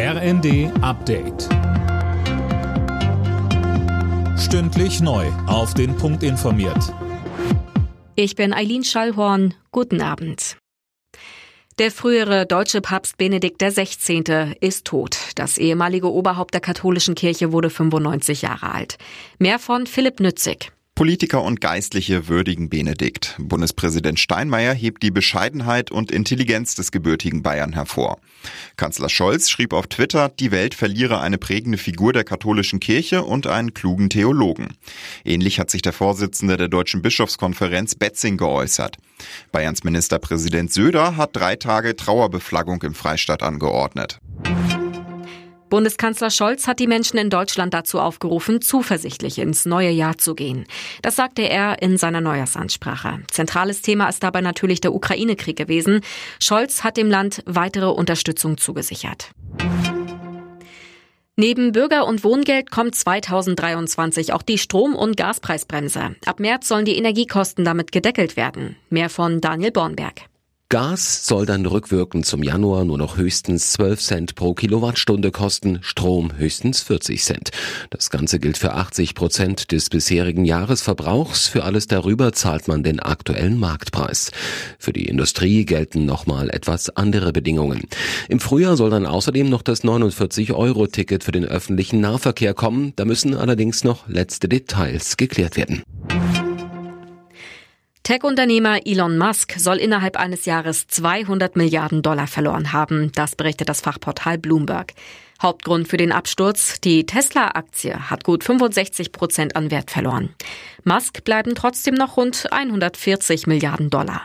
RND Update. Stündlich neu. Auf den Punkt informiert. Ich bin Eileen Schallhorn. Guten Abend. Der frühere deutsche Papst Benedikt XVI. ist tot. Das ehemalige Oberhaupt der katholischen Kirche wurde 95 Jahre alt. Mehr von Philipp Nützig. Politiker und Geistliche würdigen Benedikt. Bundespräsident Steinmeier hebt die Bescheidenheit und Intelligenz des gebürtigen Bayern hervor. Kanzler Scholz schrieb auf Twitter, die Welt verliere eine prägende Figur der katholischen Kirche und einen klugen Theologen. Ähnlich hat sich der Vorsitzende der Deutschen Bischofskonferenz Betzing geäußert. Bayerns Ministerpräsident Söder hat drei Tage Trauerbeflaggung im Freistaat angeordnet. Bundeskanzler Scholz hat die Menschen in Deutschland dazu aufgerufen, zuversichtlich ins neue Jahr zu gehen. Das sagte er in seiner Neujahrsansprache. Zentrales Thema ist dabei natürlich der Ukraine-Krieg gewesen. Scholz hat dem Land weitere Unterstützung zugesichert. Neben Bürger- und Wohngeld kommt 2023 auch die Strom- und Gaspreisbremse. Ab März sollen die Energiekosten damit gedeckelt werden. Mehr von Daniel Bornberg. Gas soll dann rückwirkend zum Januar nur noch höchstens 12 Cent pro Kilowattstunde kosten, Strom höchstens 40 Cent. Das Ganze gilt für 80 Prozent des bisherigen Jahresverbrauchs. Für alles darüber zahlt man den aktuellen Marktpreis. Für die Industrie gelten nochmal etwas andere Bedingungen. Im Frühjahr soll dann außerdem noch das 49-Euro-Ticket für den öffentlichen Nahverkehr kommen. Da müssen allerdings noch letzte Details geklärt werden. Tech-Unternehmer Elon Musk soll innerhalb eines Jahres 200 Milliarden Dollar verloren haben. Das berichtet das Fachportal Bloomberg. Hauptgrund für den Absturz, die Tesla-Aktie hat gut 65 Prozent an Wert verloren. Musk bleiben trotzdem noch rund 140 Milliarden Dollar.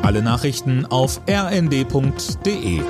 Alle Nachrichten auf rnd.de